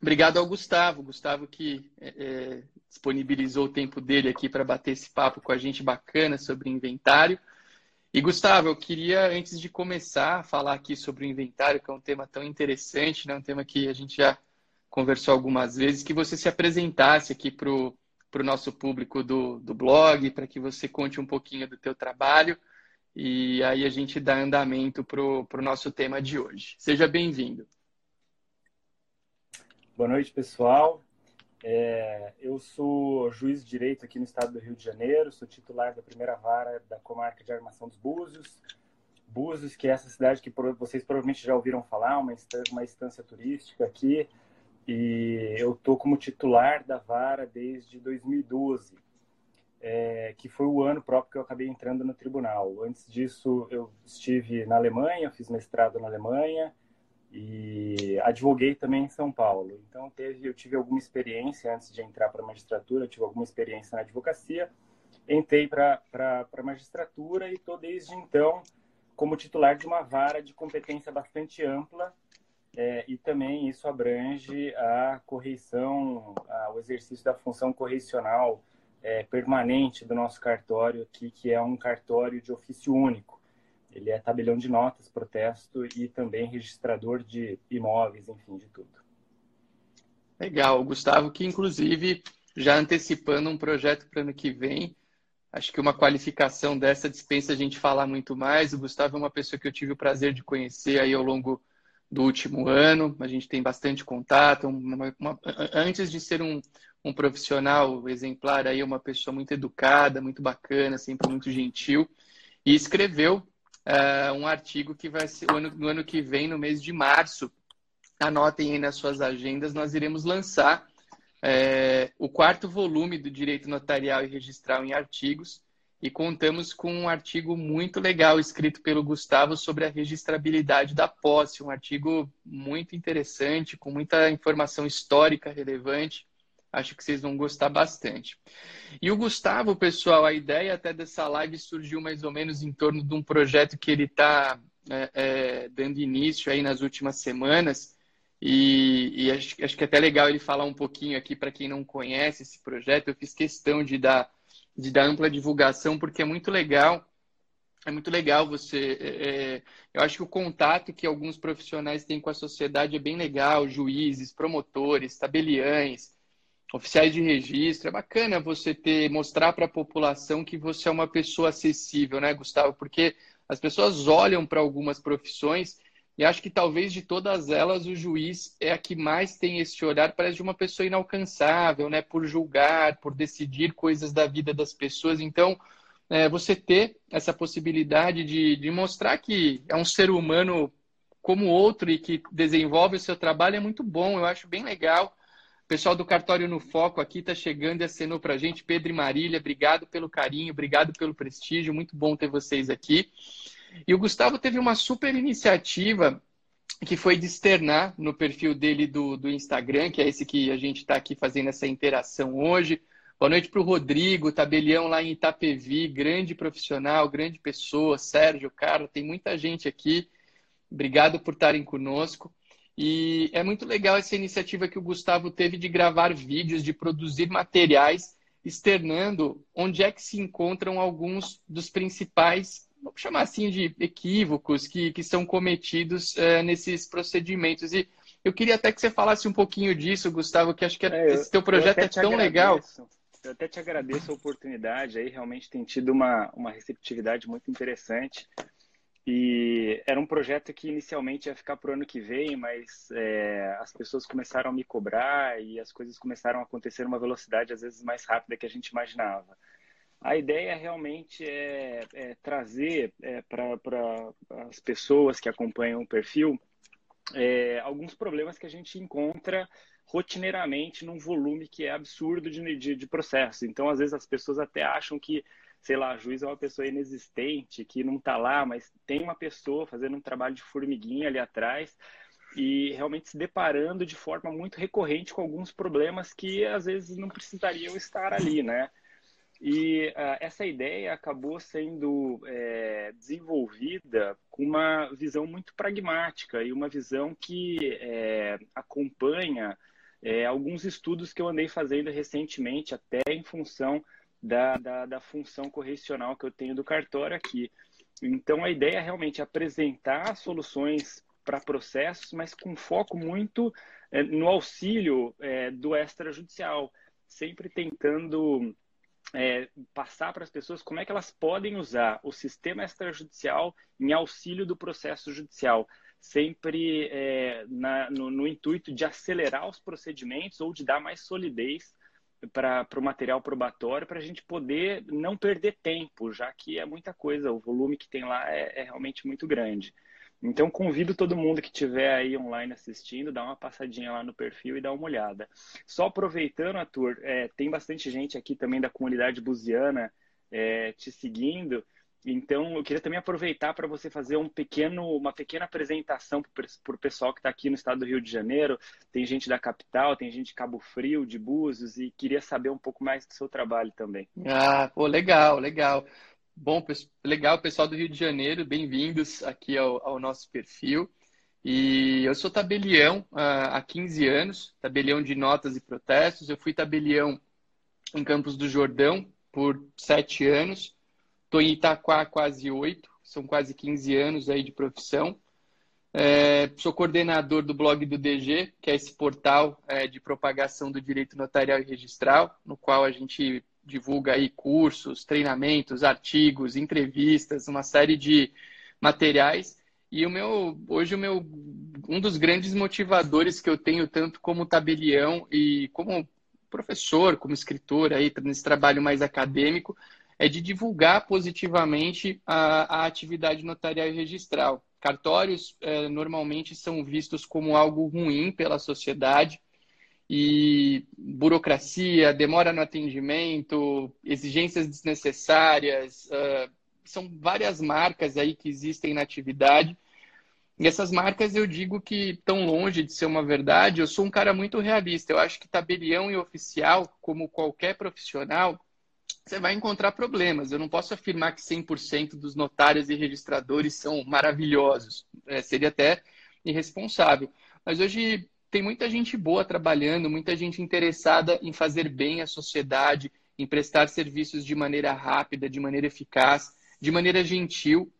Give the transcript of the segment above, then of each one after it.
Obrigado ao Gustavo, Gustavo que é, é disponibilizou o tempo dele aqui para bater esse papo com a gente bacana sobre inventário. E Gustavo, eu queria, antes de começar a falar aqui sobre o inventário, que é um tema tão interessante, né? um tema que a gente já conversou algumas vezes, que você se apresentasse aqui para o nosso público do, do blog, para que você conte um pouquinho do teu trabalho e aí a gente dá andamento para o nosso tema de hoje. Seja bem-vindo. Boa noite, pessoal. É, eu sou juiz de direito aqui no estado do Rio de Janeiro, sou titular da primeira vara da comarca de Armação dos Búzios. Búzios, que é essa cidade que vocês provavelmente já ouviram falar, uma instância, uma instância turística aqui. E eu estou como titular da vara desde 2012, é, que foi o ano próprio que eu acabei entrando no tribunal. Antes disso, eu estive na Alemanha, fiz mestrado na Alemanha, e advoguei também em São Paulo. Então teve, eu tive alguma experiência antes de entrar para a magistratura, tive alguma experiência na advocacia, entrei para a magistratura e estou desde então como titular de uma vara de competência bastante ampla é, e também isso abrange a correição, a, o exercício da função correcional é, permanente do nosso cartório aqui, que é um cartório de ofício único. Ele é tabelião de notas, protesto e também registrador de imóveis, enfim, de tudo. Legal, Gustavo, que inclusive já antecipando um projeto para ano que vem, acho que uma qualificação dessa dispensa a gente falar muito mais. O Gustavo é uma pessoa que eu tive o prazer de conhecer aí ao longo do último ano, a gente tem bastante contato. Uma, uma, antes de ser um, um profissional exemplar, aí uma pessoa muito educada, muito bacana, sempre muito gentil, e escreveu uh, um artigo que vai ser no ano, no ano que vem, no mês de março. Anotem aí nas suas agendas, nós iremos lançar é, o quarto volume do Direito Notarial e Registral em Artigos. E contamos com um artigo muito legal escrito pelo Gustavo sobre a registrabilidade da posse, um artigo muito interessante, com muita informação histórica relevante Acho que vocês vão gostar bastante. E o Gustavo, pessoal, a ideia até dessa live surgiu mais ou menos em torno de um projeto que ele está é, é, dando início aí nas últimas semanas. E, e acho, acho, que é até legal ele falar um pouquinho aqui para quem não conhece esse projeto. Eu fiz questão de dar, de dar ampla divulgação, porque é muito legal. É muito legal você. É, é eu acho que o contato que alguns profissionais têm com a sociedade é bem legal, juízes, promotores, tabeliães oficiais de registro. É bacana você ter mostrar para a população que você é uma pessoa acessível, né, Gustavo? Porque as pessoas olham para algumas profissões e acho que talvez de todas elas o juiz é a que mais tem esse olhar, parece de uma pessoa inalcançável, né? Por julgar, por decidir coisas da vida das pessoas. Então, é, você ter essa possibilidade de, de mostrar que é um ser humano como outro e que desenvolve o seu trabalho é muito bom. Eu acho bem legal. Pessoal do Cartório no Foco aqui está chegando e acenou para a gente. Pedro e Marília, obrigado pelo carinho, obrigado pelo prestígio. Muito bom ter vocês aqui. E o Gustavo teve uma super iniciativa que foi de externar no perfil dele do, do Instagram, que é esse que a gente está aqui fazendo essa interação hoje. Boa noite para o Rodrigo, tabelião lá em Itapevi, grande profissional, grande pessoa, Sérgio, cara, tem muita gente aqui. Obrigado por estarem conosco. E é muito legal essa iniciativa que o Gustavo teve de gravar vídeos, de produzir materiais, externando onde é que se encontram alguns dos principais, vamos chamar assim, de equívocos que, que são cometidos uh, nesses procedimentos. E eu queria até que você falasse um pouquinho disso, Gustavo, que acho que é, esse teu projeto é tão legal. Eu até te agradeço a oportunidade aí, realmente tem tido uma, uma receptividade muito interessante. E era um projeto que inicialmente ia ficar para o ano que vem, mas é, as pessoas começaram a me cobrar e as coisas começaram a acontecer numa velocidade às vezes mais rápida que a gente imaginava. A ideia realmente é, é trazer é, para as pessoas que acompanham o perfil é, alguns problemas que a gente encontra rotineiramente num volume que é absurdo de, de, de processo. Então, às vezes, as pessoas até acham que sei lá, juiz é uma pessoa inexistente, que não está lá, mas tem uma pessoa fazendo um trabalho de formiguinha ali atrás e realmente se deparando de forma muito recorrente com alguns problemas que às vezes não precisariam estar ali, né? E uh, essa ideia acabou sendo é, desenvolvida com uma visão muito pragmática e uma visão que é, acompanha é, alguns estudos que eu andei fazendo recentemente, até em função da, da, da função correcional que eu tenho do cartório aqui. Então, a ideia é realmente apresentar soluções para processos, mas com foco muito é, no auxílio é, do extrajudicial, sempre tentando é, passar para as pessoas como é que elas podem usar o sistema extrajudicial em auxílio do processo judicial, sempre é, na, no, no, intuito de acelerar os procedimentos ou de dar mais solidez para o material probatório, para a gente poder não perder tempo, já que é muita coisa, o volume que tem lá é, é realmente muito grande. Então, convido todo mundo que estiver aí online assistindo, dá uma passadinha lá no perfil e dá uma olhada. Só aproveitando, Arthur, é, tem bastante gente aqui também da comunidade buziana é, te seguindo. Então, eu queria também aproveitar para você fazer um pequeno, uma pequena apresentação para o pessoal que está aqui no estado do Rio de Janeiro. Tem gente da capital, tem gente de Cabo Frio, de Búzios, e queria saber um pouco mais do seu trabalho também. Ah, pô, legal, legal. Bom, legal, pessoal do Rio de Janeiro, bem-vindos aqui ao, ao, nosso perfil. E eu sou tabelião uh, há 15 anos, tabelião de notas e protestos. Eu fui tabelião em Campos do Jordão por sete anos. Estou em Itaquá há quase oito, são quase 15 anos aí de profissão. É, sou coordenador do blog do DG, que é esse portal é, de propagação do direito notarial e registral, no qual a gente divulga aí cursos, treinamentos, artigos, entrevistas, uma série de materiais. E o meu, hoje o meu, um dos grandes motivadores que eu tenho tanto como tabelião e como professor, como escritor aí nesse trabalho mais acadêmico, é de divulgar positivamente a, a atividade notarial e registral. Cartórios é, normalmente são vistos como algo ruim pela sociedade, e burocracia, demora no atendimento, exigências desnecessárias, uh, são várias marcas aí que existem na atividade. E essas marcas eu digo que estão longe de ser uma verdade. Eu sou um cara muito realista. Eu acho que tabelião e oficial, como qualquer profissional, você vai encontrar problemas. Eu não posso afirmar que 100% dos notários e registradores são maravilhosos. É, seria até irresponsável. Mas hoje tem muita gente boa trabalhando, muita gente interessada em fazer bem à sociedade, em prestar serviços de maneira rápida, de maneira eficaz, de maneira gentil.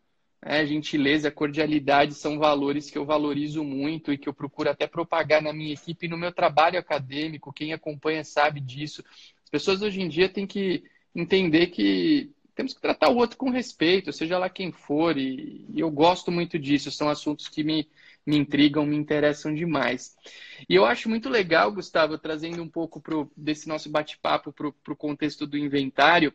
Né? Gentileza, cordialidade são valores que eu valorizo muito e que eu procuro até propagar na minha equipe e no meu trabalho acadêmico. Quem acompanha sabe disso. As pessoas hoje em dia têm que entender que temos que tratar o outro com respeito, seja lá quem for, e, e eu gosto muito disso. São assuntos que me, me intrigam, me interessam demais. E eu acho muito legal, Gustavo, trazendo um pouco pro, desse nosso bate-papo para o contexto do inventário,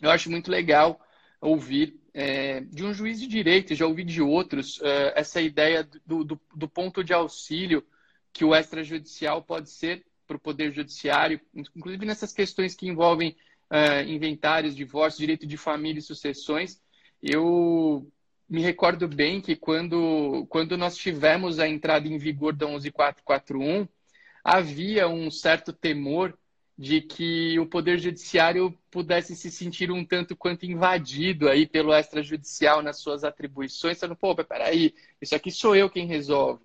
eu acho muito legal ouvir é, de um juiz de direito, já ouvi de outros, é, essa ideia do, do, do, ponto de auxílio que o extrajudicial pode ser para o Poder Judiciário, inclusive nessas questões que envolvem é, inventários, divórcio, direito de família e sucessões. Eu me recordo bem que quando, quando nós tivemos a entrada em vigor da 11441, havia um certo temor de que o Poder Judiciário pudesse se sentir um tanto quanto invadido aí pelo extrajudicial nas suas atribuições, falando, pô, peraí, isso aqui sou eu quem resolve.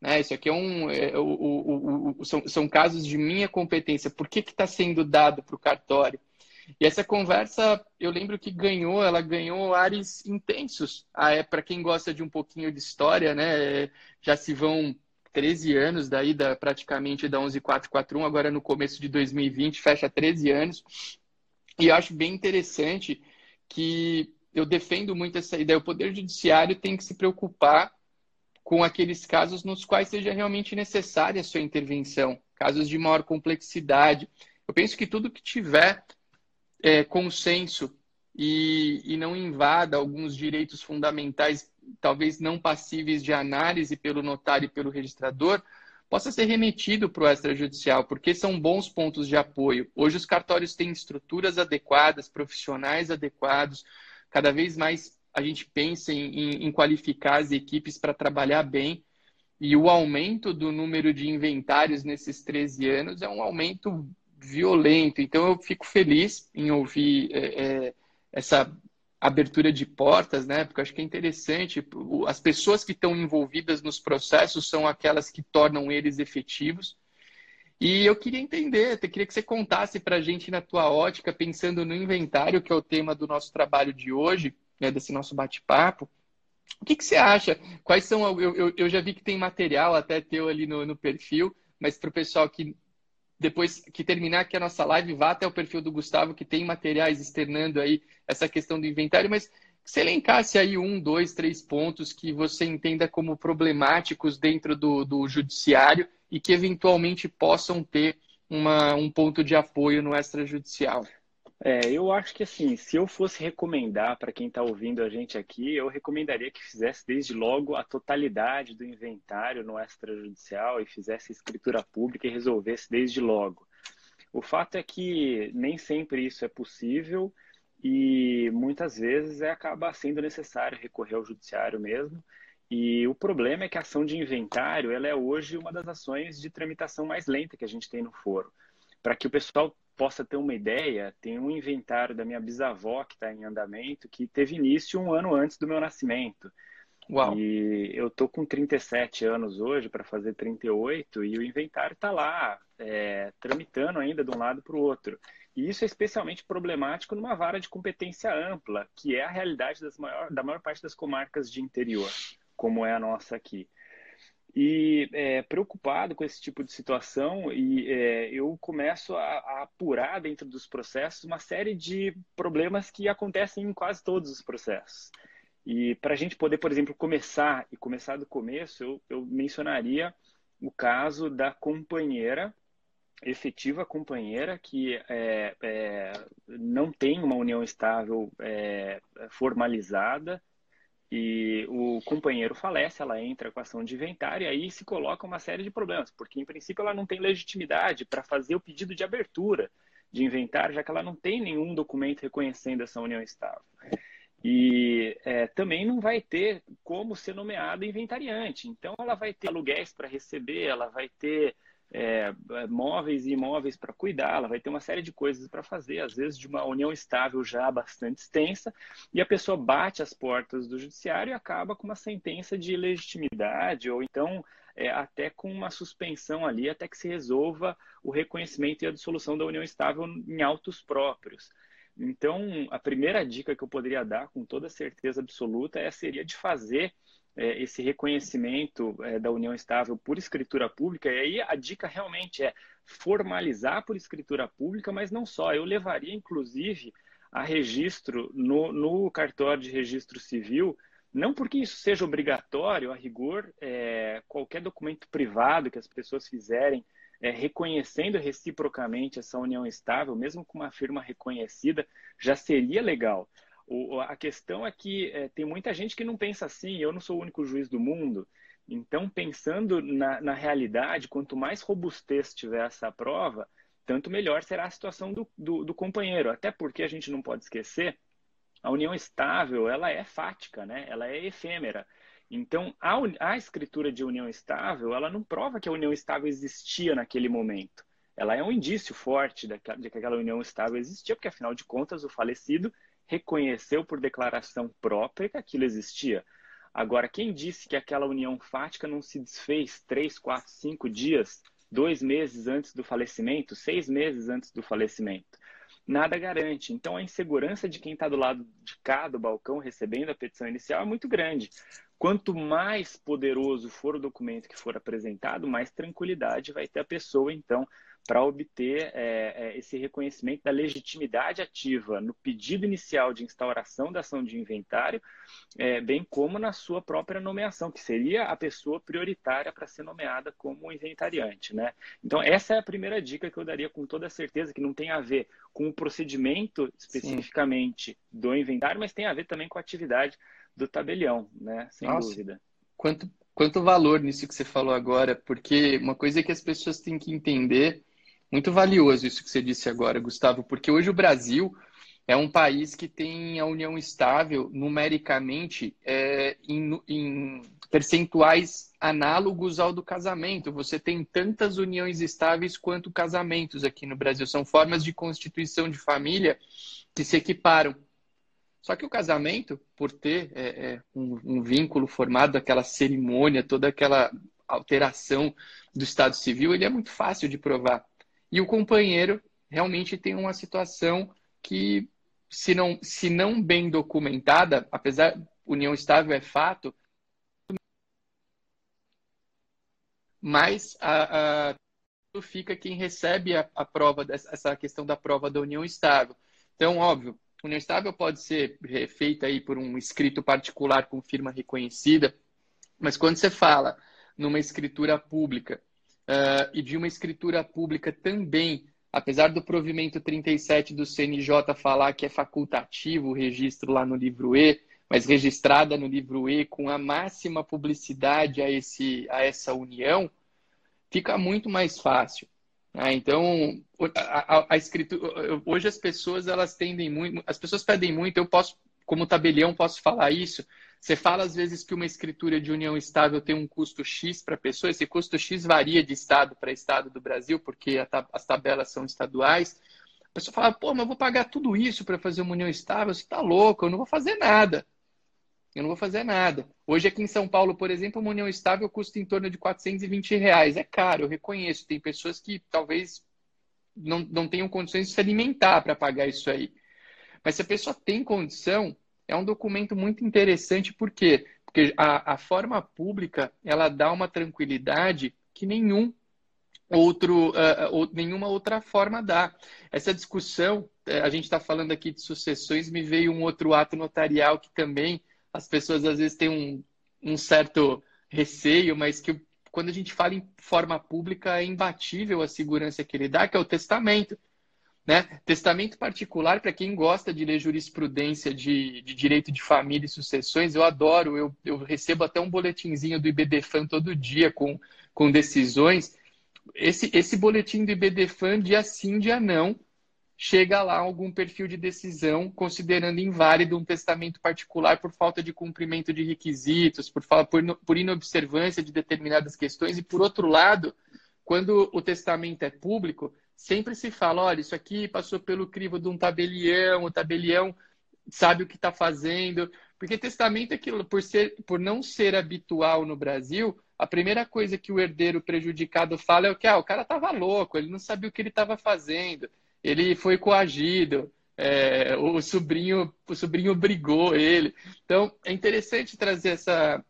Né? Isso aqui é um. É, o, o, o, são, são casos de minha competência. Por que está sendo dado para o cartório? E essa conversa, eu lembro que ganhou, ela ganhou ares intensos. Ah, é para quem gosta de um pouquinho de história, né? Já se vão 13 anos daí da praticamente da 11441, agora no começo de 2020, fecha 13 anos. E eu acho bem interessante que eu defendo muito essa ideia. O Poder Judiciário tem que se preocupar com aqueles casos nos quais seja realmente necessária a sua intervenção, casos de maior complexidade. Eu penso que tudo que tiver é, consenso e, e não invada alguns direitos fundamentais, talvez não passíveis de análise pelo notário e pelo registrador, possa ser remetido para o extrajudicial, porque são bons pontos de apoio. Hoje os cartórios têm estruturas adequadas, profissionais adequados, cada vez mais a gente pensa em, em qualificar as equipes para trabalhar bem, e o aumento do número de inventários nesses 13 anos é um aumento violento. Então eu fico feliz em ouvir é, é, essa abertura de portas, né? Porque eu acho que é interessante. As pessoas que estão envolvidas nos processos são aquelas que tornam eles efetivos. E eu queria entender, eu queria que você contasse para a gente na tua ótica, pensando no inventário, que é o tema do nosso trabalho de hoje, né, desse nosso bate-papo. O que, que, você acha? Quais são. Eu, eu, eu, já vi que tem material até teu ali no, no perfil, mas para o pessoal que depois que terminar aqui a nossa live, vá até o perfil do Gustavo, que tem materiais externando aí essa questão do inventário, mas se elencasse aí um, dois, três pontos que você entenda como problemáticos dentro do, do judiciário e que eventualmente possam ter uma, um ponto de apoio no extrajudicial. É, eu acho que assim, se eu fosse recomendar para quem está ouvindo a gente aqui, eu recomendaria que fizesse desde logo a totalidade do inventário no extrajudicial e fizesse escritura pública e resolvesse desde logo. O fato é que nem sempre isso é possível e muitas vezes é, acaba sendo necessário recorrer ao judiciário mesmo. E o problema é que a ação de inventário ela é hoje uma das ações de tramitação mais lenta que a gente tem no foro. Para que o pessoal possa ter uma ideia, tem um inventário da minha bisavó que está em andamento, que teve início um ano antes do meu nascimento. Uau. E eu tô com 37 anos hoje para fazer 38 e o inventário está lá, é, tramitando ainda de um lado para o outro. E isso é especialmente problemático numa vara de competência ampla, que é a realidade maior, da maior parte das comarcas de interior, como é a nossa aqui. E é, preocupado com esse tipo de situação, e é, eu começo a, a, apurar dentro dos processos uma série de problemas que acontecem em quase todos os processos. E para a gente poder, por exemplo, começar e começar do começo, eu, eu mencionaria o caso da companheira, efetiva companheira, que é, é não tem uma união estável é, formalizada e o companheiro falece, ela entra com ação de inventário e aí se coloca uma série de problemas, porque em princípio ela não tem legitimidade para fazer o pedido de abertura de inventário, já que ela não tem nenhum documento reconhecendo essa união estável. E é, também não vai ter como ser nomeada inventariante. Então, ela vai ter aluguéis para receber, ela vai ter é, móveis e imóveis para cuidar, ela vai ter uma série de coisas para fazer, às vezes de uma união estável já bastante extensa, e a pessoa bate as portas do judiciário e acaba com uma sentença de legitimidade, ou então é, até com uma suspensão ali, até que se resolva o reconhecimento e a dissolução da união estável em autos próprios. Então, a primeira dica que eu poderia dar, com toda certeza absoluta, é, seria de fazer é, esse reconhecimento é, da união estável por escritura pública, e aí a dica realmente é formalizar por escritura pública, mas não só. Eu levaria, inclusive, a registro no, no cartório de registro civil, não porque isso seja obrigatório, a rigor, é, qualquer documento privado que as pessoas fizerem é, reconhecendo reciprocamente essa união estável, mesmo com uma firma reconhecida, já seria legal. O, a questão é que é, tem muita gente que não pensa assim, eu não sou o único juiz do mundo. Então, pensando na, na realidade, quanto mais robustez tiver essa prova, tanto melhor será a situação do, do, do, companheiro. Até porque a gente não pode esquecer, a união estável, ela é fática, né? ela é efêmera. Então, a, a escritura de união estável, ela não prova que a união estável existia naquele momento. Ela é um indício forte de que aquela união estável existia, porque, afinal de contas, o falecido reconheceu por declaração própria que aquilo existia. Agora, quem disse que aquela união fática não se desfez três, quatro, cinco dias, dois meses antes do falecimento, seis meses antes do falecimento? Nada garante. Então, a insegurança de quem está do lado de cá do balcão recebendo a petição inicial é muito grande. Quanto mais poderoso for o documento que for apresentado, mais tranquilidade vai ter a pessoa, então, para obter é, é, esse reconhecimento da legitimidade ativa no pedido inicial de instauração da ação de inventário, é, bem como na sua própria nomeação, que seria a pessoa prioritária para ser nomeada como inventariante. Né? Então, essa é a primeira dica que eu daria com toda certeza, que não tem a ver com o procedimento especificamente Sim. do inventário, mas tem a ver também com a atividade do tabelião, né? sem Nossa. dúvida. Quanto, quanto valor nisso que você falou agora, porque uma coisa é que as pessoas têm que entender muito valioso isso que você disse agora, Gustavo, porque hoje o Brasil é um país que tem a união estável numericamente é, em, em, percentuais análogos ao do casamento. Você tem tantas uniões estáveis quanto casamentos aqui no Brasil. São formas de constituição de família que se equiparam. Só que o casamento, por ter é, é, um, um vínculo formado, aquela cerimônia, toda aquela alteração do Estado Civil, ele é muito fácil de provar. E o companheiro realmente tem uma situação que, se não, se não bem documentada, apesar união estável é fato, mas a, a fica quem recebe a, a prova dessa essa questão da prova da união estável. Então, óbvio, união estável pode ser feita aí por um escrito particular com firma reconhecida, mas quando você fala numa escritura pública uh, e de uma escritura pública também, apesar do provimento 37 do CNJ falar que é facultativo o registro lá no livro E, mas registrada no livro E com a máxima publicidade a, esse, a essa união, fica muito mais fácil. Né? Então, a, a, a escritura, hoje as pessoas elas tendem muito, as pessoas pedem muito, eu posso, como tabelião, posso falar isso. Você fala às vezes que uma escritura de união estável tem um custo X para a pessoa, esse custo X varia de estado para estado do Brasil, porque as tabelas são estaduais. A pessoa fala, pô, mas eu vou pagar tudo isso para fazer uma união estável? Você está louco, eu não vou fazer nada eu não vou fazer nada. Hoje aqui em São Paulo, por exemplo, uma união estável custa em torno de 420 reais. É caro, eu reconheço. Tem pessoas que talvez não, não tenham condições de se alimentar para pagar isso aí. Mas se a pessoa tem condição, é um documento muito interessante, por quê? Porque a, a forma pública, ela dá uma tranquilidade que nenhum outro, uh, nenhuma outra forma dá. Essa discussão, a gente está falando aqui de sucessões, me veio um outro ato notarial que também as pessoas às vezes têm um, um certo receio, mas que quando a gente fala em forma pública é imbatível a segurança que ele dá, que é o testamento. Né? Testamento particular, para quem gosta de ler jurisprudência de, de, direito de família e sucessões, eu adoro. Eu, eu recebo até um boletinzinho do IBDFAN todo dia com, com decisões. Esse, esse boletim do IBDFAN, dia sim, dia não, chega lá algum perfil de decisão considerando inválido um testamento particular por falta de cumprimento de requisitos, por, por, por inobservância de determinadas questões, e por outro lado, quando o testamento é público, sempre se fala, olha, isso aqui passou pelo crivo de um tabelião, o tabelião sabe o que está fazendo, porque testamento é aquilo, por, ser, por não ser habitual no Brasil, a primeira coisa que o herdeiro prejudicado fala é o que ah, o cara estava louco, ele não sabia o que ele estava fazendo ele foi coagido, é, o sobrinho o sobrinho brigou ele. Então, é interessante trazer essa,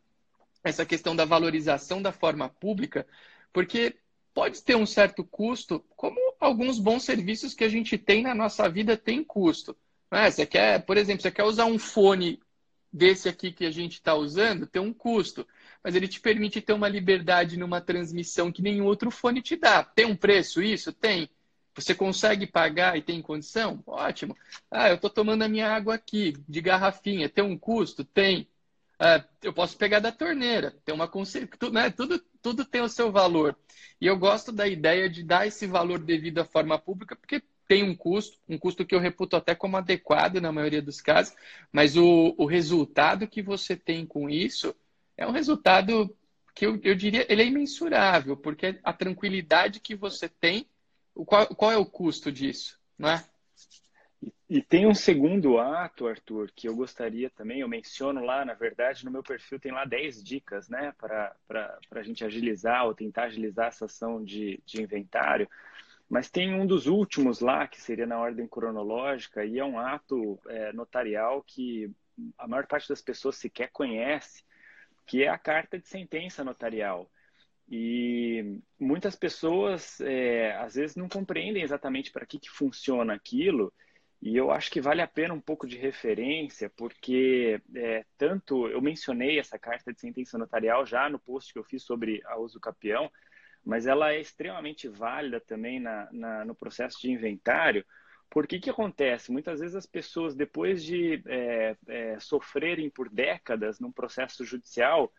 essa questão da valorização da forma pública, porque pode ter um certo custo, como alguns bons serviços que a gente tem na nossa vida têm custo. É? Você quer, por exemplo, você quer usar um fone desse aqui que a gente está usando, tem um custo, mas ele te permite ter uma liberdade numa transmissão que nenhum outro fone te dá. Tem um preço isso? Tem. Você consegue pagar e tem condição? Ótimo. Ah, eu estou tomando a minha água aqui, de garrafinha. Tem um custo? Tem. Ah, eu posso pegar da torneira. Tem uma tudo, né? tudo, tudo tem o seu valor. E eu gosto da ideia de dar esse valor devido à forma pública, porque tem um custo, um custo que eu reputo até como adequado na maioria dos casos, mas o, o resultado que você tem com isso é um resultado que eu, eu diria ele é imensurável, porque a tranquilidade que você tem qual, qual é o custo disso, não é? E, tem um segundo ato, Arthur, que eu gostaria também, eu menciono lá, na verdade, no meu perfil tem lá 10 dicas, né, para a gente agilizar ou tentar agilizar essa ação de, de inventário. Mas tem um dos últimos lá, que seria na ordem cronológica, e é um ato é, notarial que a maior parte das pessoas sequer conhece, que é a carta de sentença notarial. E muitas pessoas, é, às vezes, não compreendem exatamente para que, que funciona aquilo. E eu acho que vale a pena um pouco de referência, porque é, tanto eu mencionei essa carta de sentença notarial já no post que eu fiz sobre a uso capião, mas ela é extremamente válida também na, na no processo de inventário. Porque que acontece? Muitas vezes as pessoas, depois de é, é sofrerem por décadas num processo judicial,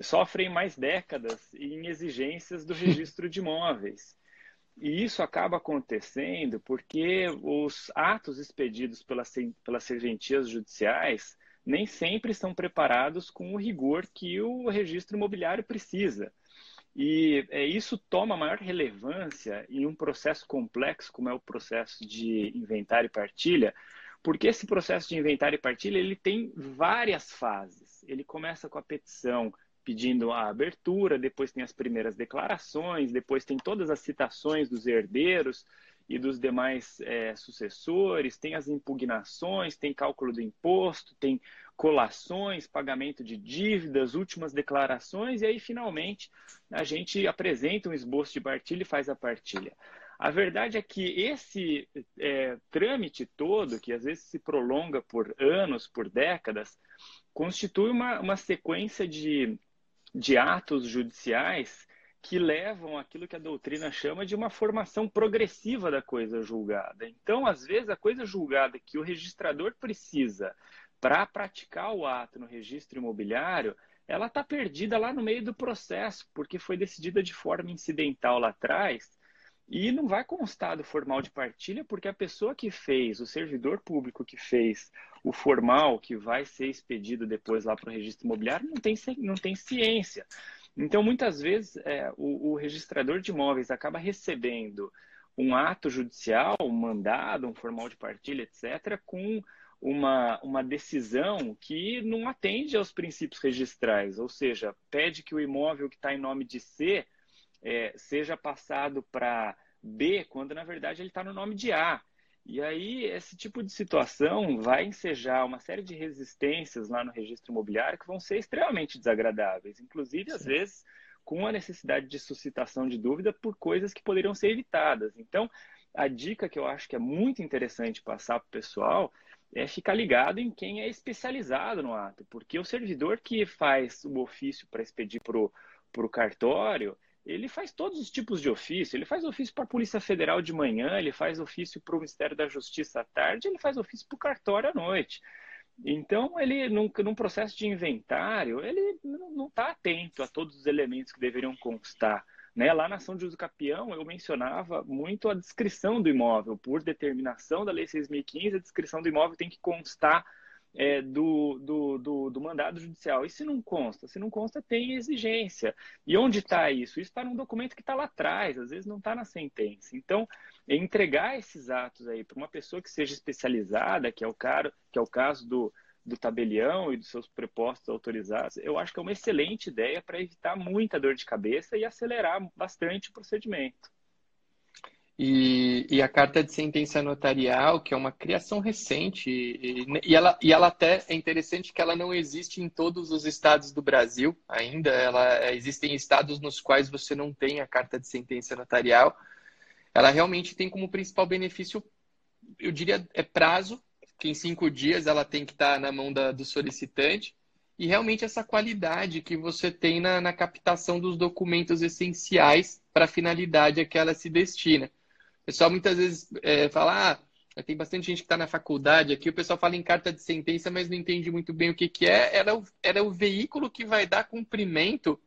sofrem mais décadas em exigências do registro de imóveis. E isso acaba acontecendo porque os atos expedidos pelas, pelas serventias judiciais nem sempre estão preparados com o rigor que o registro imobiliário precisa. E é, isso toma maior relevância em um processo complexo como é o processo de inventário e partilha, porque esse processo de inventário e partilha ele tem várias fases. Ele começa com a petição, pedindo a abertura, depois tem as primeiras declarações, depois tem todas as citações dos herdeiros e dos demais é, sucessores, tem as impugnações, tem cálculo do imposto, tem colações, pagamento de dívidas, últimas declarações, e aí finalmente a gente apresenta um esboço de partilha e faz a partilha. A verdade é que esse é, trâmite todo, que às vezes se prolonga por anos, por décadas, constitui uma, uma sequência de, de atos judiciais que levam aquilo que a doutrina chama de uma formação progressiva da coisa julgada. Então, às vezes, a coisa julgada que o registrador precisa para praticar o ato no registro imobiliário, ela está perdida lá no meio do processo, porque foi decidida de forma incidental lá atrás e não vai constar do formal de partilha, porque a pessoa que fez, o servidor público que fez o formal, que vai ser expedido depois lá para o registro imobiliário, não tem, não tem ciência. Então, muitas vezes, é, o, o registrador de imóveis acaba recebendo um ato judicial, um mandado, um formal de partilha, etc., com uma, uma decisão que não atende aos princípios registrais, ou seja, pede que o imóvel que está em nome de C é, seja passado para B, quando na verdade ele está no nome de A. E aí, esse tipo de situação vai ensejar uma série de resistências lá no registro imobiliário que vão ser extremamente desagradáveis, inclusive, Sim. às vezes, com a necessidade de suscitação de dúvida por coisas que poderiam ser evitadas. Então, a dica que eu acho que é muito interessante passar para o pessoal é ficar ligado em quem é especializado no ato, porque o servidor que faz o ofício para expedir para o cartório, ele faz todos os tipos de ofício. Ele faz ofício para a Polícia Federal de manhã, ele faz ofício para o Ministério da Justiça à tarde, ele faz ofício para o cartório à noite. Então, ele, num, num processo de inventário, ele não está atento a todos os elementos que deveriam constar. Né? Lá na ação de uso capião, eu mencionava muito a descrição do imóvel. Por determinação da Lei 6.015, a descrição do imóvel tem que constar é, do, do, do, do, mandado judicial. E se não consta? Se não consta, tem exigência. E onde está isso? Isso está num documento que está lá atrás, às vezes não está na sentença. Então, entregar esses atos aí para uma pessoa que seja especializada, que é o, caro, que é o caso do, do tabelião e dos seus prepostos autorizados, eu acho que é uma excelente ideia para evitar muita dor de cabeça e acelerar bastante o procedimento. E, e, a carta de sentença notarial, que é uma criação recente, e, e, ela, e ela até é interessante que ela não existe em todos os estados do Brasil ainda. Ela, existem estados nos quais você não tem a carta de sentença notarial. Ela realmente tem como principal benefício, eu diria, é prazo, que em cinco dias ela tem que estar na mão da, do solicitante, e realmente essa qualidade que você tem na, na captação dos documentos essenciais para a finalidade a que ela se destina pessoal muitas vezes é, fala, ah, tem bastante gente que está na faculdade aqui, o pessoal fala em carta de sentença, mas não entende muito bem o que, que é. Era o, era o veículo que vai dar cumprimento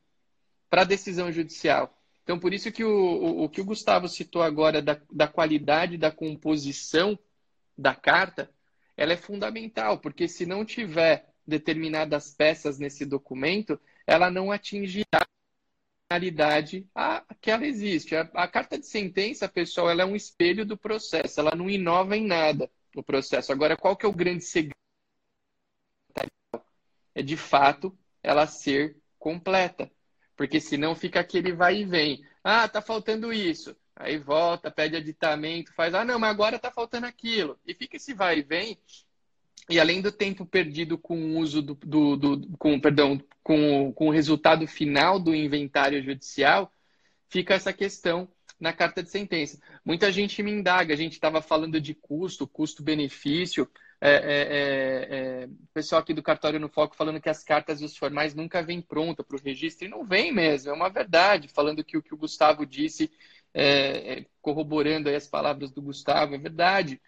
para a decisão judicial. Então, por isso que o, o, o, que o Gustavo citou agora da, da qualidade da composição da carta, ela é fundamental, porque se não tiver determinadas peças nesse documento, ela não atingirá finalidade a, que ela existe. A, a, carta de sentença, pessoal, ela é um espelho do processo, ela não inova em nada no processo. Agora, qual que é o grande segredo? É de fato ela ser completa. Porque senão fica aquele vai e vem. Ah, tá faltando isso. Aí volta, pede aditamento, faz, ah, não, mas agora tá faltando aquilo. E fica esse vai e vem e além do tempo perdido com o uso do, do, do, com, perdão, com, com o resultado final do inventário judicial, fica essa questão na carta de sentença. Muita gente me indaga, a gente estava falando de custo, custo-benefício. É, é, é, é, pessoal aqui do Cartório no Foco falando que as cartas e os formais nunca vêm pronta para o registro, e não vem mesmo, é uma verdade. Falando que o que o Gustavo disse, é, é, corroborando as palavras do Gustavo, é verdade.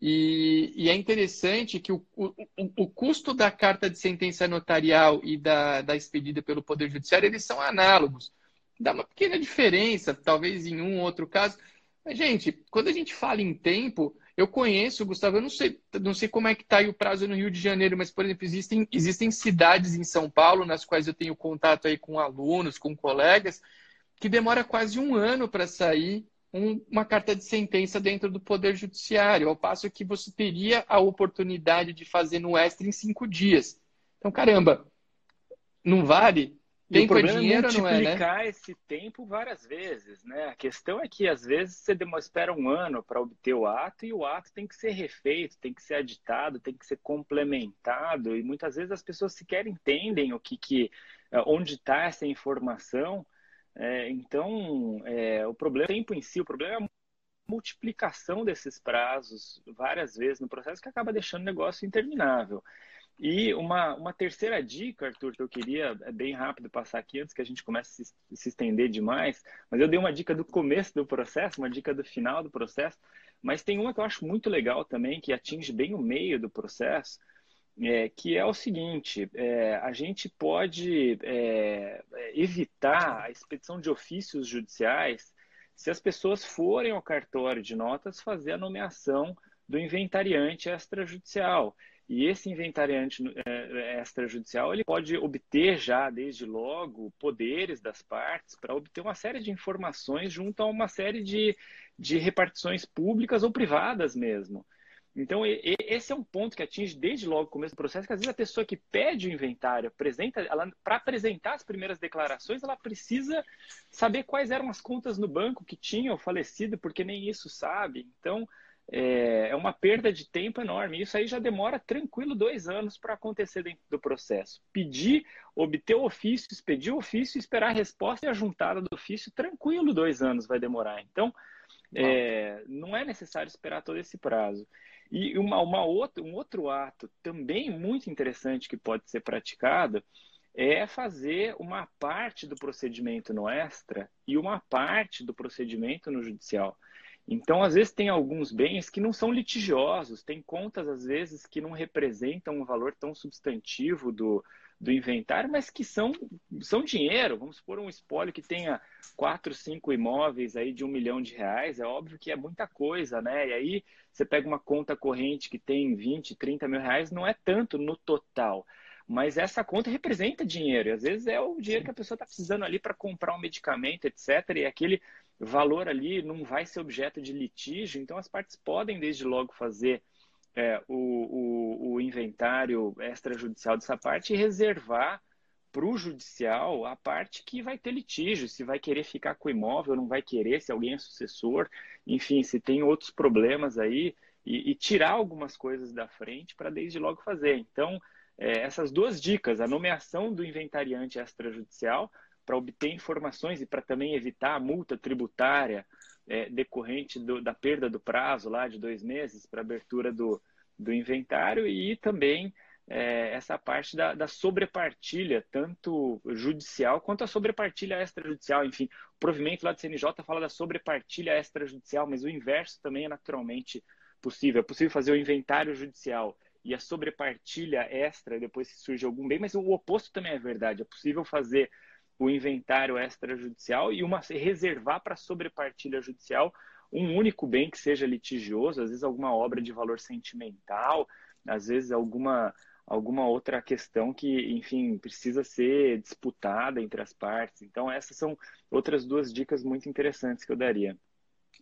E, e é interessante que o, o, o, custo da carta de sentença notarial e da, da expedida pelo Poder Judiciário, eles são análogos. Dá uma pequena diferença, talvez em um ou outro caso. Mas, gente, quando a gente fala em tempo, eu conheço, Gustavo, eu não sei, não sei como é que está o prazo no Rio de Janeiro, mas, por exemplo, existem, existem cidades em São Paulo nas quais eu tenho contato aí com alunos, com colegas, que demora quase um ano para sair um, uma carta de sentença dentro do Poder Judiciário, ao passo que você teria a oportunidade de fazer no extra em cinco dias. Então, caramba, não vale Tempo o é problema é dinheiro, é multiplicar é, né? esse tempo várias vezes, né? A questão é que às vezes você espera um ano para obter o ato e o ato tem que ser refeito, tem que ser aditado, tem que ser complementado e muitas vezes as pessoas sequer entendem o que, que eh, onde está essa informação. É, então, é, o problema é o tempo em si, o problema é a multiplicação desses prazos várias vezes no processo que acaba deixando o negócio interminável. E uma, uma terceira dica, Arthur, que eu queria é bem rápido passar aqui antes que a gente comece a se, se estender demais, mas eu dei uma dica do começo do processo, uma dica do final do processo, mas tem uma que eu acho muito legal também, que atinge bem o meio do processo, é, que é o seguinte: é, a gente pode é, evitar a expedição de ofícios judiciais se as pessoas forem ao cartório de notas fazer a nomeação do inventariante extrajudicial. E esse inventariante é, extrajudicial ele pode obter já, desde logo, poderes das partes para obter uma série de informações junto a uma série de, de repartições públicas ou privadas mesmo. Então, esse é um ponto que atinge desde logo o começo do processo, que às vezes a pessoa que pede o inventário, apresenta, para apresentar as primeiras declarações, ela precisa saber quais eram as contas no banco que tinha o falecido, porque nem isso sabe. Então, é, é uma perda de tempo enorme. Isso aí já demora tranquilo dois anos para acontecer dentro do processo. Pedir, obter o ofício, expedir o ofício, esperar a resposta e a juntada do ofício, tranquilo dois anos vai demorar. Então, é, não é necessário esperar todo esse prazo. E uma, uma outra, um outro ato também muito interessante que pode ser praticado é fazer uma parte do procedimento no extra e uma parte do procedimento no judicial. Então, às vezes, tem alguns bens que não são litigiosos, tem contas, às vezes, que não representam um valor tão substantivo do, do inventário, mas que são, são dinheiro. Vamos supor um espólio que tenha quatro, cinco imóveis aí de um milhão de reais, é óbvio que é muita coisa, né? E aí você pega uma conta corrente que tem 20, 30 mil reais, não é tanto no total. Mas essa conta representa dinheiro, e às vezes é o dinheiro que a pessoa está precisando ali para comprar um medicamento, etc. E aquele valor ali não vai ser objeto de litígio, então as partes podem desde logo fazer é, o, o, o, inventário extrajudicial dessa parte e reservar para o judicial a parte que vai ter litígio, se vai querer ficar com o imóvel, não vai querer, se alguém é sucessor, enfim, se tem outros problemas aí, e, e tirar algumas coisas da frente para desde logo fazer. Então, é, essas duas dicas, a nomeação do inventariante extrajudicial, para obter informações e para também evitar a multa tributária é, decorrente do, da perda do prazo lá de dois meses para abertura do, do inventário e também é, essa parte da, da, sobrepartilha, tanto judicial quanto a sobrepartilha extrajudicial. Enfim, o provimento lá do CNJ fala da sobrepartilha extrajudicial, mas o inverso também é naturalmente possível. É possível fazer o inventário judicial e a sobrepartilha extra depois se surge algum bem, mas o oposto também é verdade. É possível fazer o inventário extrajudicial e uma reservar para sobrepartilha judicial um único bem que seja litigioso, às vezes alguma obra de valor sentimental, às vezes alguma alguma outra questão que, enfim, precisa ser disputada entre as partes. Então, essas são outras duas dicas muito interessantes que eu daria.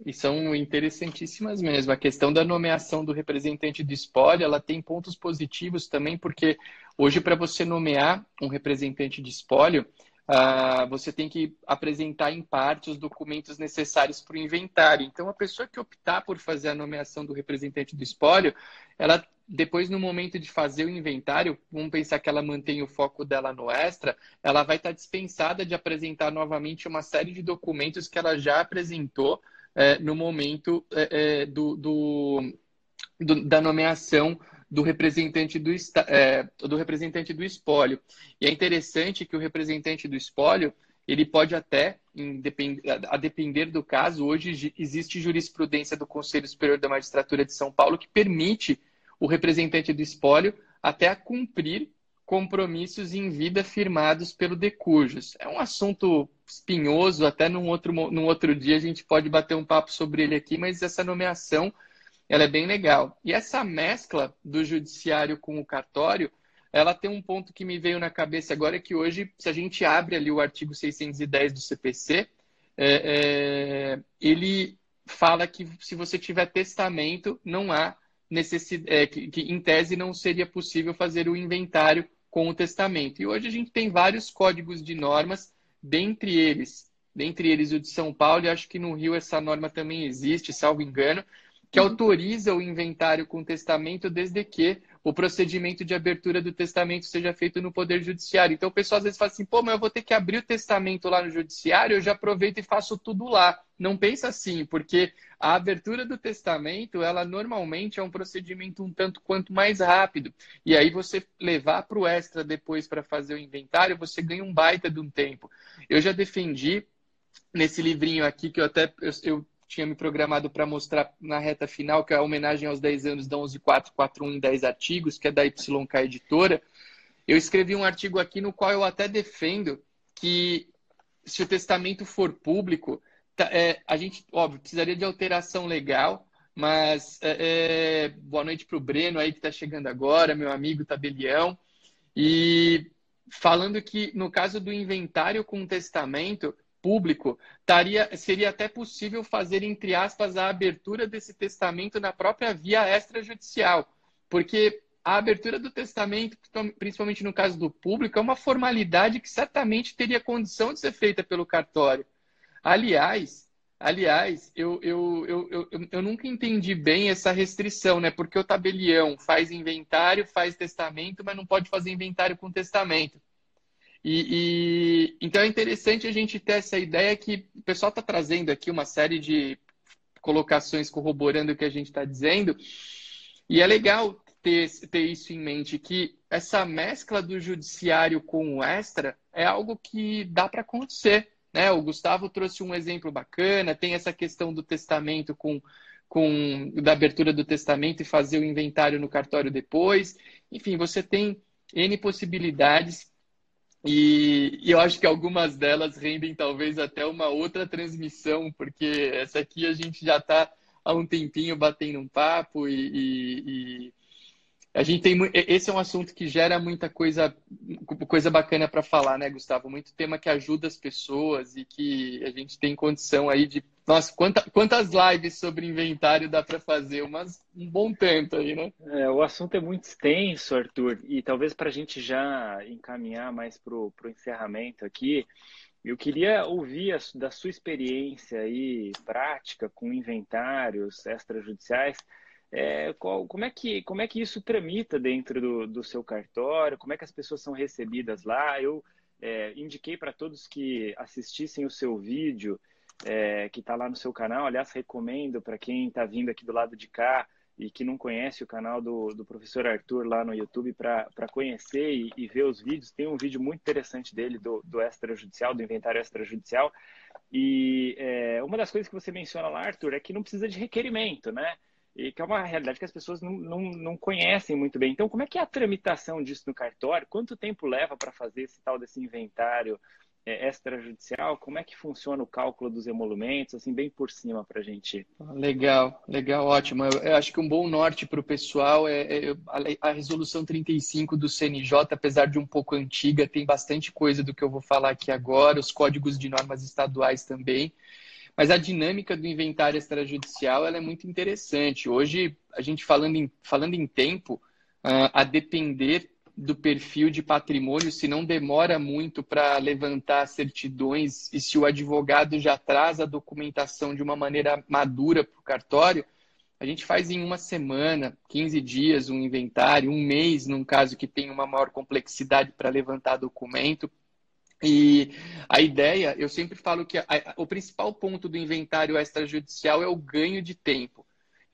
E são interessantíssimas mesmo. A questão da nomeação do representante do espólio, ela tem pontos positivos também, porque hoje, para você nomear um representante de espólio, Uh, você tem que apresentar em parte os documentos necessários para o inventário. Então, a pessoa que optar por fazer a nomeação do representante do espólio, ela depois, no momento de fazer o inventário, vamos pensar que ela mantém o foco dela no extra, ela vai estar dispensada de apresentar novamente uma série de documentos que ela já apresentou é, no momento é, é, do, do, do, da nomeação do representante do, é, do representante do espólio. E é interessante que o representante do espólio ele pode até, a depender do caso, hoje existe jurisprudência do Conselho Superior da Magistratura de São Paulo que permite o representante do espólio até cumprir compromissos em vida firmados pelo decujus. É um assunto espinhoso, até num outro, num outro dia a gente pode bater um papo sobre ele aqui, mas essa nomeação ela é bem legal. E essa mescla do judiciário com o cartório, ela tem um ponto que me veio na cabeça agora, que hoje, se a gente abre ali o artigo 610 do CPC, é, é, ele fala que se você tiver testamento, não há necessidade, é, que, que em tese não seria possível fazer o inventário com o testamento. E hoje a gente tem vários códigos de normas, dentre eles, dentre eles o de São Paulo, e acho que no Rio essa norma também existe, salvo engano, que autoriza o inventário com testamento desde que o procedimento de abertura do testamento seja feito no Poder Judiciário. Então o pessoal às vezes fala assim, pô, mas eu vou ter que abrir o testamento lá no Judiciário, eu já aproveito e faço tudo lá. Não pensa assim, porque a abertura do testamento, ela normalmente é um procedimento um tanto quanto mais rápido. E aí você levar para o extra depois para fazer o inventário, você ganha um baita de um tempo. Eu já defendi nesse livrinho aqui, que eu até eu, eu tinha me programado para mostrar na reta final, que é a homenagem aos 10 anos da 11441 em 10 artigos, que é da YK Editora. Eu escrevi um artigo aqui no qual eu até defendo que se o testamento for público, tá, é, a gente, óbvio, precisaria de alteração legal, mas é, é, boa noite para o Breno aí que está chegando agora, meu amigo tabelião. E falando que no caso do inventário com testamento, público, taria, seria até possível fazer, entre aspas, a abertura desse testamento na própria via extrajudicial. Porque a abertura do testamento, principalmente no caso do público, é uma formalidade que certamente teria condição de ser feita pelo cartório. Aliás, aliás, eu, eu, eu, eu, eu nunca entendi bem essa restrição, né? Porque o tabelião faz inventário, faz testamento, mas não pode fazer inventário com testamento. E, e, então é interessante a gente ter essa ideia que o pessoal está trazendo aqui uma série de colocações corroborando o que a gente está dizendo. E é legal ter, ter isso em mente, que essa mescla do judiciário com o extra é algo que dá para acontecer. Né? O Gustavo trouxe um exemplo bacana, tem essa questão do testamento com, com da abertura do testamento e fazer o inventário no cartório depois. Enfim, você tem N possibilidades e, e, eu acho que algumas delas rendem talvez até uma outra transmissão, porque essa aqui a gente já está há um tempinho batendo um papo e, e, e, a gente tem esse é um assunto que gera muita coisa coisa bacana para falar, né, Gustavo? Muito tema que ajuda as pessoas e que a gente tem condição aí de nossa, quanta, quantas lives sobre inventário dá para fazer? Umas, um bom tanto aí, né? É, o assunto é muito extenso, Arthur, e talvez para a gente já encaminhar mais para o encerramento aqui, eu queria ouvir a, da sua experiência aí, prática com inventários extrajudiciais, é, qual, como, é que, como é que isso tramita dentro do, do seu cartório? Como é que as pessoas são recebidas lá? Eu é, indiquei para todos que assistissem o seu vídeo é, que está lá no seu canal. Aliás, recomendo para quem está vindo aqui do lado de cá e que não conhece o canal do, do professor Arthur lá no YouTube para conhecer e, e, ver os vídeos. Tem um vídeo muito interessante dele do, do extrajudicial, do inventário extrajudicial. E é, uma das coisas que você menciona lá, Arthur, é que não precisa de requerimento, né? E que é uma realidade que as pessoas não, não, não conhecem muito bem. Então, como é que é a tramitação disso no cartório? Quanto tempo leva para fazer esse tal desse inventário é, extrajudicial, como é que funciona o cálculo dos emolumentos, assim, bem por cima para a gente. Legal, legal, ótimo. Eu, eu acho que um bom norte para o pessoal é, é a, a, resolução 35 do CNJ, apesar de um pouco antiga, tem bastante coisa do que eu vou falar aqui agora, os códigos de normas estaduais também. Mas a dinâmica do inventário extrajudicial ela é muito interessante. Hoje, a gente falando em, falando em tempo, uh, a depender do perfil de patrimônio, se não demora muito para levantar certidões e se o advogado já traz a documentação de uma maneira madura para o cartório, a gente faz em uma semana, 15 dias, um inventário, um mês, num caso que tem uma maior complexidade para levantar documento. E a ideia, eu sempre falo que a, a, o principal ponto do inventário extrajudicial é o ganho de tempo.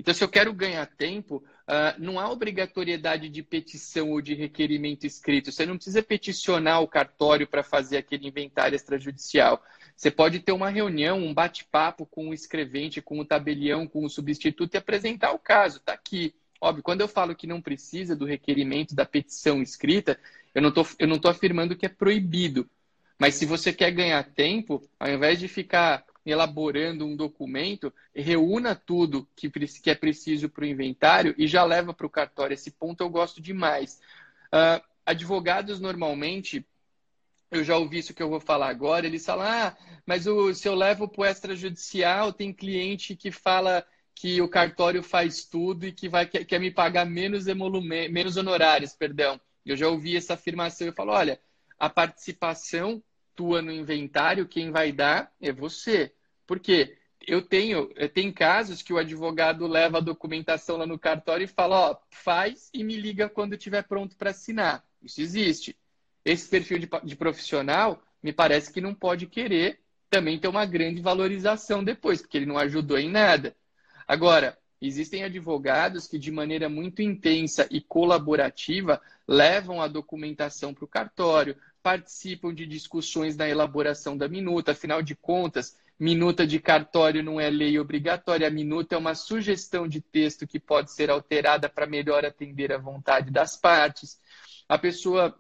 Então, se eu quero ganhar tempo, Uh, não há obrigatoriedade de petição ou de requerimento escrito. Você não precisa peticionar o cartório para fazer aquele inventário extrajudicial. Você pode ter uma reunião, um bate-papo com o escrevente, com o tabelião, com o substituto e apresentar o caso. Está aqui. Óbvio, quando eu falo que não precisa do requerimento, da petição escrita, eu não estou afirmando que é proibido. Mas se você quer ganhar tempo, ao invés de ficar elaborando um documento, reúna tudo que, que é preciso para o inventário e já leva para o cartório. Esse ponto eu gosto demais. Uh, advogados, normalmente, eu já ouvi isso que eu vou falar agora, eles falam, ah, mas o, se eu levo para o extrajudicial, tem cliente que fala que o cartório faz tudo e que vai quer, quer me pagar menos, emolumen, menos honorários, perdão. Eu já ouvi essa afirmação. Eu falo, olha, a participação tua no inventário, quem vai dar é você. Por quê? Eu tenho, tem casos que o advogado leva a documentação lá no cartório e fala, ó, faz e me liga quando estiver pronto para assinar. Isso existe. Esse perfil de, de profissional me parece que não pode querer também ter uma grande valorização depois, porque ele não ajudou em nada. Agora, existem advogados que, de maneira muito intensa e colaborativa, levam a documentação para o cartório, participam de discussões na elaboração da minuta, afinal de contas, minuta de cartório não é lei obrigatória, a minuta é uma sugestão de texto que pode ser alterada para melhor atender à vontade das partes. A pessoa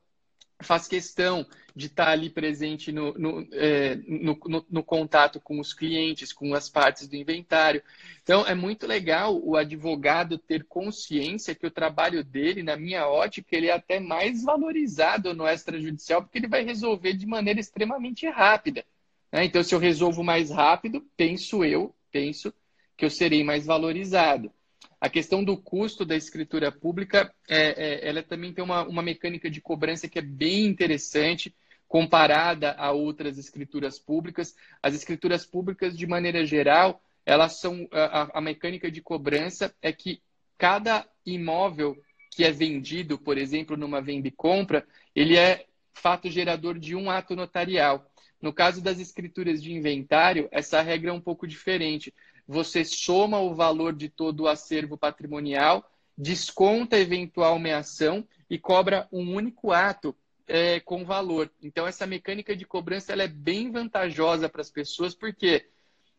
faz questão de estar ali presente no, no, é, no, no, contato com os clientes, com as partes do inventário. Então, é muito legal o advogado ter consciência que o trabalho dele, na minha ótica, ele é até mais valorizado no extrajudicial, porque ele vai resolver de maneira extremamente rápida. Né? Então, se eu resolvo mais rápido, penso eu, penso que eu serei mais valorizado. A questão do custo da escritura pública, é, é, ela também tem uma, uma mecânica de cobrança que é bem interessante comparada a outras escrituras públicas. As escrituras públicas, de maneira geral, elas são a, a mecânica de cobrança é que cada imóvel que é vendido, por exemplo, numa venda e compra, ele é fato gerador de um ato notarial. No caso das escrituras de inventário, essa regra é um pouco diferente você soma o valor de todo o acervo patrimonial, desconta eventual meação e cobra um único ato é, com valor. Então, essa mecânica de cobrança ela é bem vantajosa para as pessoas, porque,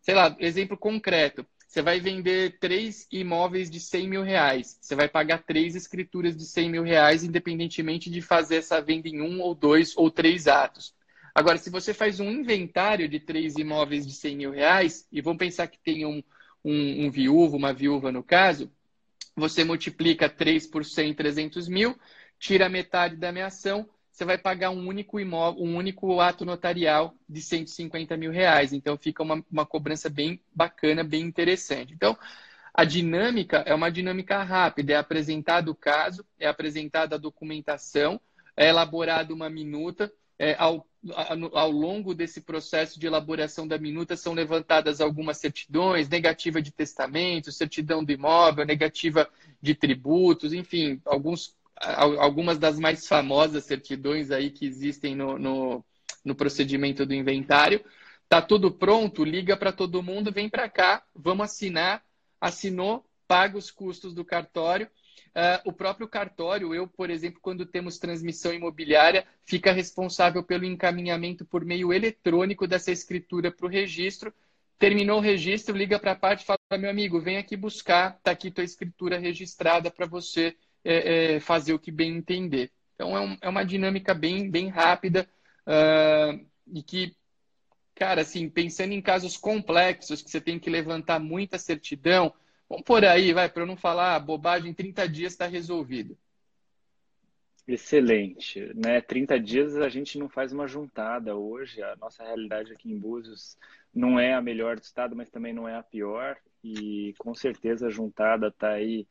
sei lá, exemplo concreto, você vai vender três imóveis de 100 mil reais. Você vai pagar três escrituras de 100 mil reais, independentemente de fazer essa venda em um ou dois ou três atos. Agora, se você faz um inventário de três imóveis de 100 mil reais, e vamos pensar que tem um, um, um viúvo, uma viúva no caso, você multiplica 3 por 100, 300 mil, tira metade da minha ação, você vai pagar um único imóvel, um único ato notarial de 150 mil reais. Então fica uma, uma cobrança bem bacana, bem interessante. Então, a dinâmica é uma dinâmica rápida, é apresentado o caso, é apresentada a documentação, é elaborada uma minuta, é, ao, ao longo desse processo de elaboração da minuta são levantadas algumas certidões, negativa de testamento, certidão do imóvel, negativa de tributos, enfim, alguns, algumas das mais famosas certidões aí que existem no, no, no procedimento do inventário. Tá tudo pronto, liga para todo mundo, vem para cá, vamos assinar, assinou, paga os custos do cartório Uh, o próprio cartório, eu, por exemplo, quando temos transmissão imobiliária, fica responsável pelo encaminhamento por meio eletrônico dessa escritura para o registro. Terminou o registro, liga para a parte e fala: meu amigo, vem aqui buscar, está aqui tua escritura registrada para você é, é, fazer o que bem entender. Então, é, um, é uma dinâmica bem, bem rápida uh, e que, cara, assim, pensando em casos complexos, que você tem que levantar muita certidão, Vamos por aí, vai, para eu não falar bobagem, 30 dias está resolvido. Excelente, né? 30 dias a gente não faz uma juntada hoje. A nossa realidade aqui em Búzios não é a melhor do estado, mas também não é a pior. E com certeza a juntada está aí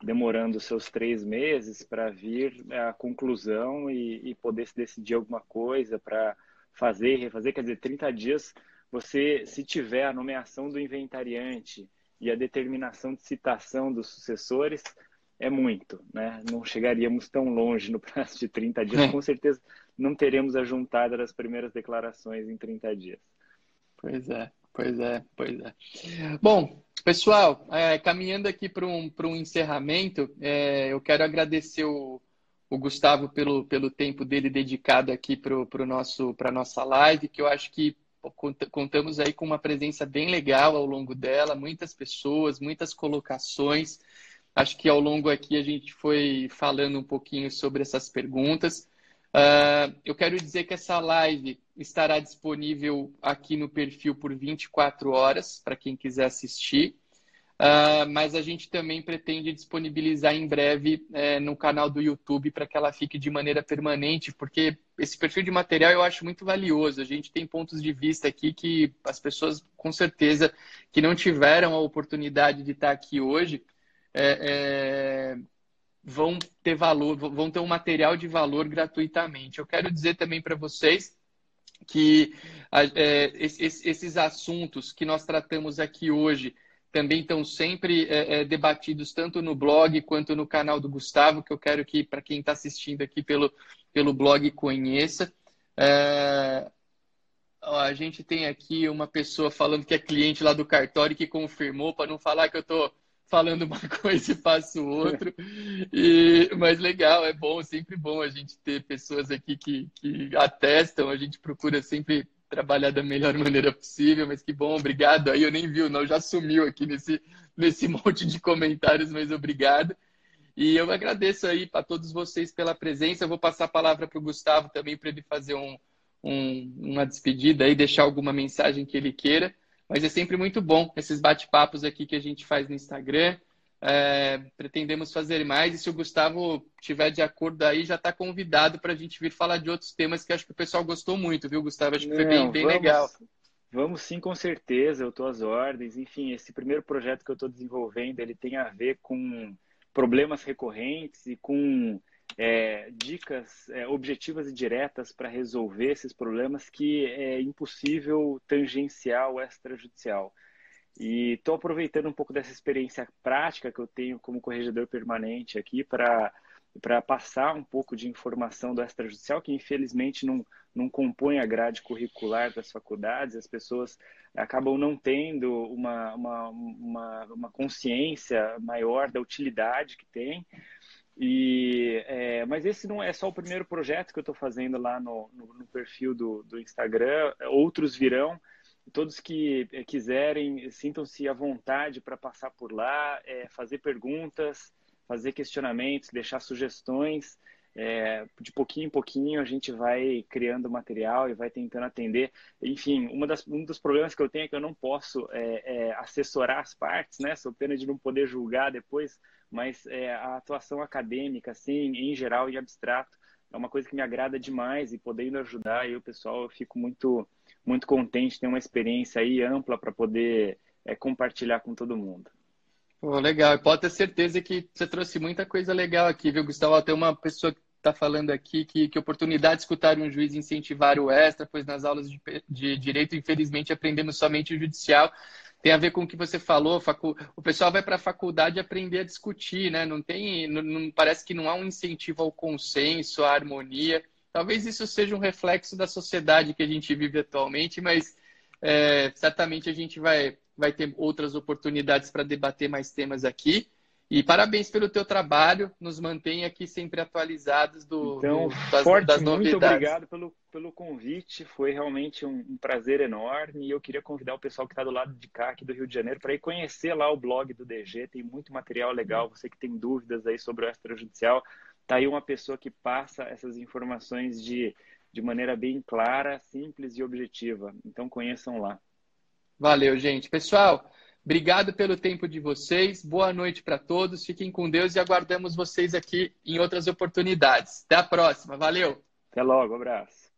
demorando seus três meses para vir à conclusão e, e, poder se decidir alguma coisa para fazer, refazer. Quer dizer, 30 dias, você, se tiver a nomeação do inventariante e a determinação de citação dos sucessores é muito, né? Não chegaríamos tão longe no prazo de 30 dias, é. com certeza não teremos a juntada das primeiras declarações em 30 dias. Pois é, pois é, pois é. Bom, pessoal, é, caminhando aqui para um, um encerramento, é, eu quero agradecer o, o Gustavo pelo, pelo tempo dele dedicado aqui para a nossa live, que eu acho que contamos aí com uma presença bem legal ao longo dela, muitas pessoas, muitas colocações. Acho que ao longo aqui a gente foi falando um pouquinho sobre essas perguntas. Uh, eu quero dizer que essa live estará disponível aqui no perfil por 24 horas para quem quiser assistir. Uh, mas a gente também pretende disponibilizar em breve é, no canal do YouTube para que ela fique de maneira permanente, porque esse perfil de material eu acho muito valioso. A gente tem pontos de vista aqui que as pessoas, com certeza, que não tiveram a oportunidade de estar aqui hoje, é, é, vão ter valor, vão ter um material de valor gratuitamente. Eu quero dizer também para vocês que é, esses assuntos que nós tratamos aqui hoje também estão sempre é, é, debatidos tanto no blog quanto no canal do Gustavo, que eu quero que, para quem está assistindo aqui pelo, pelo blog, conheça. É... Ó, a gente tem aqui uma pessoa falando que é cliente lá do cartório que confirmou, para não falar que eu estou falando uma coisa e faço outra. E, mas legal, é bom, sempre bom a gente ter pessoas aqui que, que atestam, a gente procura sempre trabalhar da melhor maneira possível, mas que bom, obrigado. Aí eu nem vi, não, já sumiu aqui nesse, nesse monte de comentários, mas obrigado. E eu agradeço aí para todos vocês pela presença. Eu vou passar a palavra para o Gustavo também para ele fazer um, um, uma despedida e deixar alguma mensagem que ele queira. Mas é sempre muito bom esses bate-papos aqui que a gente faz no Instagram. É, pretendemos fazer mais. E se o Gustavo tiver de acordo aí, já está convidado para a gente vir falar de outros temas que acho que o pessoal gostou muito, viu, Gustavo? Acho que foi bem, bem vamos, legal. Vamos sim, com certeza. Eu estou às ordens. Enfim, esse primeiro projeto que eu estou desenvolvendo, ele tem a ver com problemas recorrentes e com é, dicas é, objetivas e diretas para resolver esses problemas que é impossível tangenciar o extrajudicial. E estou aproveitando um pouco dessa experiência prática que eu tenho como corregedor permanente aqui para para passar um pouco de informação do extrajudicial, que infelizmente não, não compõe a grade curricular das faculdades, as pessoas acabam não tendo uma, uma, uma, uma consciência maior da utilidade que tem. E, é, mas esse não é só o primeiro projeto que eu estou fazendo lá no, no, no perfil do, do Instagram, outros virão todos que eh, quiserem, sintam-se à vontade para passar por lá, é, fazer perguntas, fazer questionamentos, deixar sugestões. É, de pouquinho em pouquinho a gente vai criando material e vai tentando atender. Enfim, uma das, um dos problemas que eu tenho é que eu não posso é, assessorar as partes, né? Sou pena de não poder julgar depois, mas a atuação acadêmica, assim, em geral, em abstrato, é uma coisa que me agrada demais e podendo ajudar aí o pessoal, eu fico muito muito contente, ter uma experiência aí ampla para poder é, compartilhar com todo mundo. Pô, legal, pode ter certeza que você trouxe muita coisa legal aqui, viu, Gustavo? Tem uma pessoa que está falando aqui que, que oportunidade de escutar um juiz incentivar o extra, pois nas aulas de, de direito, infelizmente, aprendemos somente o judicial tem a ver com o que você falou, facu... o pessoal vai para a faculdade aprender a discutir, né? Não tem, não, não, parece que não há um incentivo ao consenso, à harmonia. Talvez isso seja um reflexo da sociedade que a gente vive atualmente, mas é, certamente a gente vai, vai ter outras oportunidades para debater mais temas aqui. E parabéns pelo teu trabalho, nos mantém aqui sempre atualizados do, então, do, das, forte, das novidades. Muito obrigado pelo, pelo convite, foi realmente um, um prazer enorme e eu queria convidar o pessoal que está do lado de cá, aqui do Rio de Janeiro, para ir conhecer lá o blog do DG, tem muito material legal, você que tem dúvidas aí sobre o extrajudicial, tá aí uma pessoa que passa essas informações de, de maneira bem clara, simples e objetiva. Então conheçam lá. Valeu, gente. Pessoal, obrigado pelo tempo de vocês. Boa noite para todos. Fiquem com Deus e aguardamos vocês aqui em outras oportunidades. Até a próxima. Valeu. Até logo. Um abraço.